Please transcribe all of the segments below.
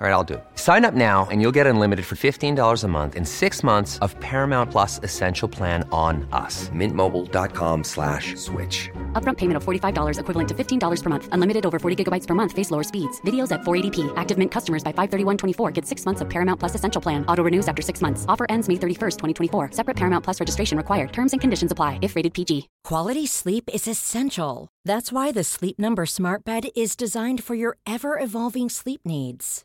All right, I'll do it. Sign up now and you'll get unlimited for $15 a month in six months of Paramount Plus Essential Plan on us. Mintmobile.com slash switch. Upfront payment of $45 equivalent to $15 per month. Unlimited over 40 gigabytes per month. Face lower speeds. Videos at 480p. Active Mint customers by 531.24 get six months of Paramount Plus Essential Plan. Auto renews after six months. Offer ends May 31st, 2024. Separate Paramount Plus registration required. Terms and conditions apply if rated PG. Quality sleep is essential. That's why the Sleep Number Smart Bed is designed for your ever evolving sleep needs.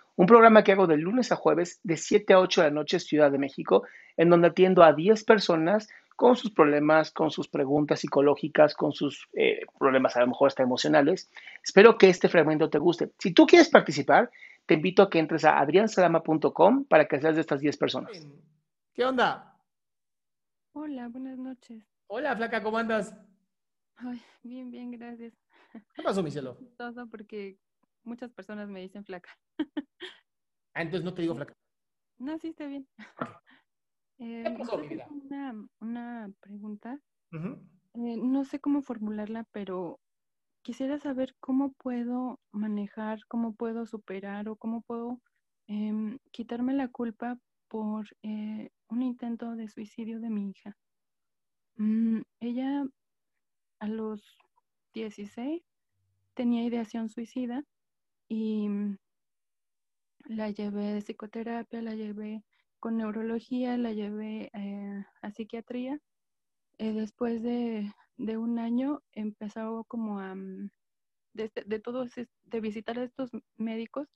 un programa que hago de lunes a jueves de 7 a 8 de la noche Ciudad de México, en donde atiendo a 10 personas con sus problemas, con sus preguntas psicológicas, con sus eh, problemas a lo mejor hasta emocionales. Espero que este fragmento te guste. Si tú quieres participar, te invito a que entres a adriansalama.com para que seas de estas 10 personas. ¿Qué onda? Hola, buenas noches. Hola, flaca, ¿cómo andas? Ay, bien, bien, gracias. ¿Qué pasó, mi cielo? Todo porque muchas personas me dicen flaca. Ah, entonces no te digo flaca. No, sí, está bien. Eh, ¿Qué pasó, yo mi vida? Una, una pregunta. Eh, no sé cómo formularla, pero quisiera saber cómo puedo manejar, cómo puedo superar o cómo puedo em, quitarme la culpa por eh, un intento de suicidio de mi hija. Mm, ella a los 16 tenía ideación suicida y mm, la llevé de psicoterapia, la llevé con neurología, la llevé eh, a psiquiatría. Eh, después de, de un año empezó como a, mm, de, este- de todos, de visitar a estos médicos,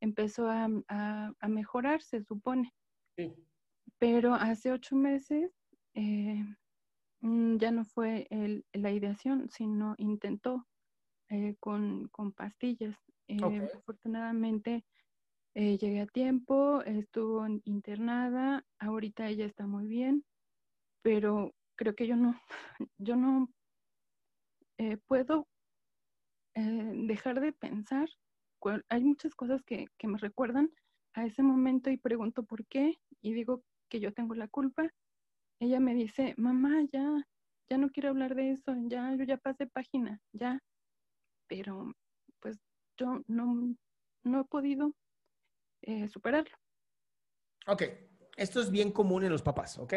empezó a, a- a mejorar, se supone. Sí. Pero hace ocho meses eh, mm, ya no fue el- la ideación, sino intentó eh, con, con pastillas. Eh, Ok. Afortunadamente eh, llegué a tiempo, estuvo internada, ahorita ella está muy bien, pero creo que yo no, yo no eh, puedo eh, dejar de pensar. Hay muchas cosas que, que me recuerdan a ese momento y pregunto por qué y digo que yo tengo la culpa. Ella me dice, mamá, ya, ya no quiero hablar de eso, ya, yo ya pasé página, ya. Pero yo no, no he podido eh, superarlo. Ok, esto es bien común en los papás, ¿ok?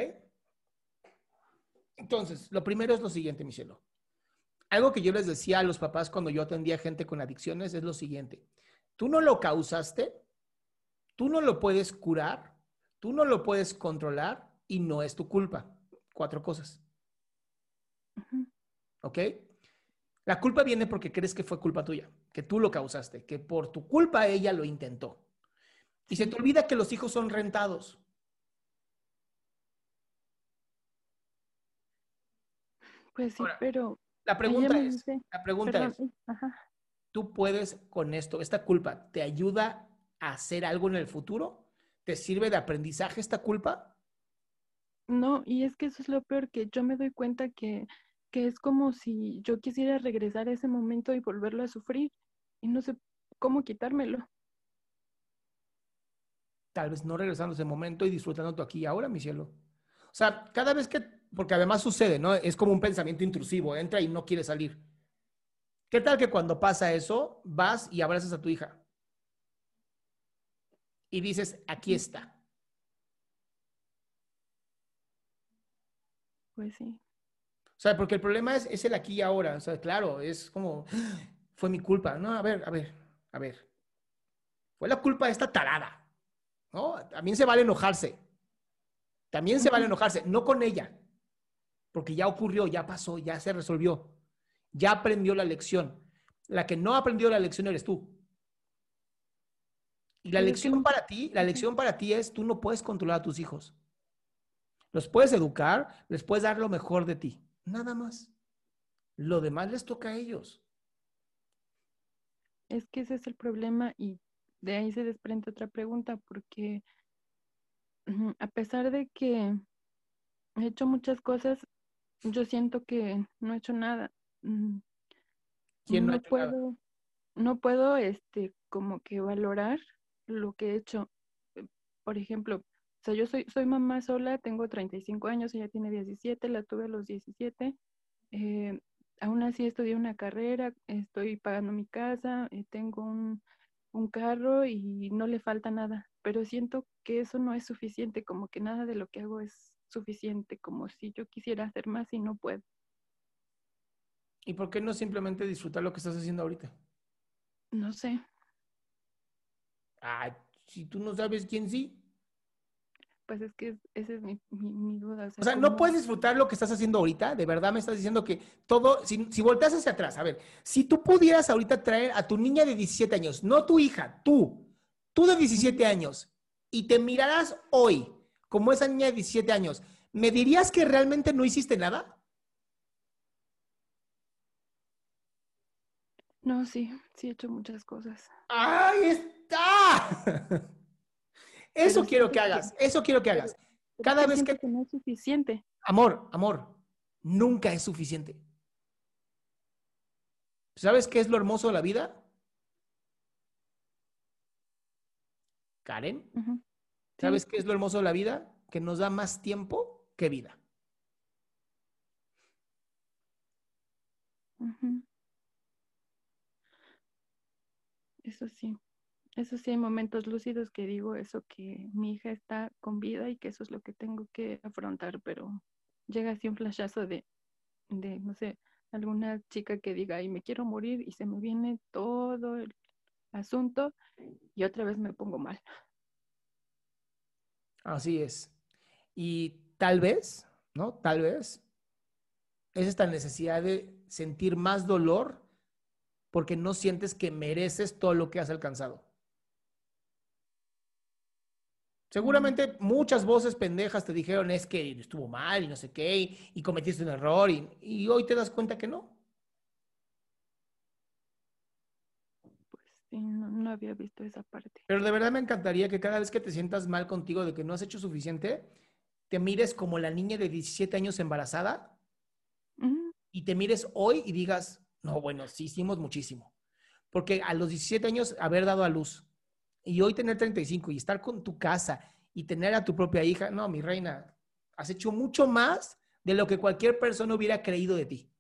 Entonces, lo primero es lo siguiente, mi cielo. Algo que yo les decía a los papás cuando yo atendía gente con adicciones es lo siguiente. Tú no lo causaste, tú no lo puedes curar, tú no lo puedes controlar y no es tu culpa. Cuatro cosas. ¿ok? La culpa viene porque crees que fue culpa tuya, que tú lo causaste, que por tu culpa ella lo intentó. Y se te olvida que los hijos son rentados. Pues sí, Ahora, pero La pregunta es, dice, la pregunta perdón, es, ajá. ¿tú puedes con esto, esta culpa, te ayuda a hacer algo en el futuro? ¿Te sirve de aprendizaje esta culpa? No, y es que eso es lo peor, que yo me doy cuenta que, que es como si yo quisiera regresar a ese momento y volverlo a sufrir, y no sé cómo quitármelo. Tal vez no regresando a ese momento y disfrutando tú aquí y ahora, mi cielo. O sea, cada vez que, porque además sucede, ¿no? Es como un pensamiento intrusivo, entra y no quiere salir. ¿Qué tal que cuando pasa eso, vas y abrazas a tu hija? Y dices, aquí está. Pues sí. O sea, porque el problema es, es el aquí y ahora. O sea, claro, es como, fue mi culpa. No, a ver, a ver, a ver. Fue la culpa de esta tarada. ¿no? También se vale enojarse. También se vale enojarse, no con ella, porque ya ocurrió, ya pasó, ya se resolvió, ya aprendió la lección. La que no aprendió la lección eres tú. Y la lección para ti, la lección para ti es, tú no puedes controlar a tus hijos. Los puedes educar, les puedes dar lo mejor de ti, nada más. Lo demás les toca a ellos. Es que ese es el problema y de ahí se desprende otra pregunta, porque a pesar de que he hecho muchas cosas, yo siento que no he hecho nada. Mm, ¿Quién no, no ha hecho puedo, nada? no puedo, este, como que valorar lo que he hecho. Por ejemplo, sea, yo soy, soy mamá sola, tengo 35 años, ella tiene 17, la tuve a los 17. eh, aún así estudié una carrera, estoy pagando mi casa, eh, tengo un, un carro y no le falta nada, pero siento que eso no es suficiente, como que nada de lo que hago es suficiente, como si yo quisiera hacer más y no puedo. ¿Y por qué no simplemente disfrutar lo que estás haciendo ahorita? No sé, Ah, si tú no sabes quién sí. Pues es que es- esa es mi, mi, mi duda. O sea, no ¿cómo- puedes disfrutar lo que estás haciendo ahorita. De verdad me estás diciendo que todo, si, si volteas hacia atrás, a ver, si tú pudieras ahorita traer a tu niña de 17 años, no tu hija, tú, tú de 17 años, y te miraras hoy como esa niña de 17 años, ¿me dirías que realmente no hiciste nada? No, sí, sí he hecho muchas cosas. ¡Ahí está! Eso Pero quiero que hagas, eso quiero que hagas. Cada vez que- no es suficiente. Amor, amor, nunca es suficiente. ¿Sabes qué es lo hermoso de la vida? Karen. ¿sabes qué es lo hermoso de la vida? Que nos da más tiempo que vida. Eso sí, eso sí hay momentos lúcidos que digo eso, que mi hija está con vida y que eso es lo que tengo que afrontar, pero llega así un flashazo de, de, no sé, alguna chica que diga, ay, me quiero morir y se me viene todo el asunto y otra vez me pongo mal. Así es. Y tal vez, ¿no? Tal vez es esta necesidad de sentir más dolor porque no sientes que mereces todo lo que has alcanzado. Seguramente muchas voces pendejas te dijeron es que estuvo mal y no sé qué, y, y cometiste un error, y, y hoy te das cuenta que no. Pues sí, no, no había visto esa parte. Pero de verdad me encantaría que cada vez que te sientas mal contigo de que no has hecho suficiente, te mires como la niña de 17 años embarazada y te mires hoy y digas, no, bueno, sí hicimos muchísimo. Porque a los 17 años haber dado a luz y hoy tener 35 y estar con tu casa y tener a tu propia hija, no, mi reina, has hecho mucho más de lo que cualquier persona hubiera creído de ti.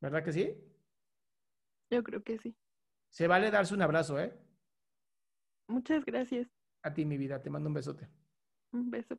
¿Verdad que sí? Yo creo que sí. Se vale darse un abrazo, ¿eh? Muchas gracias. A ti, mi vida, te mando un besote. Un beso.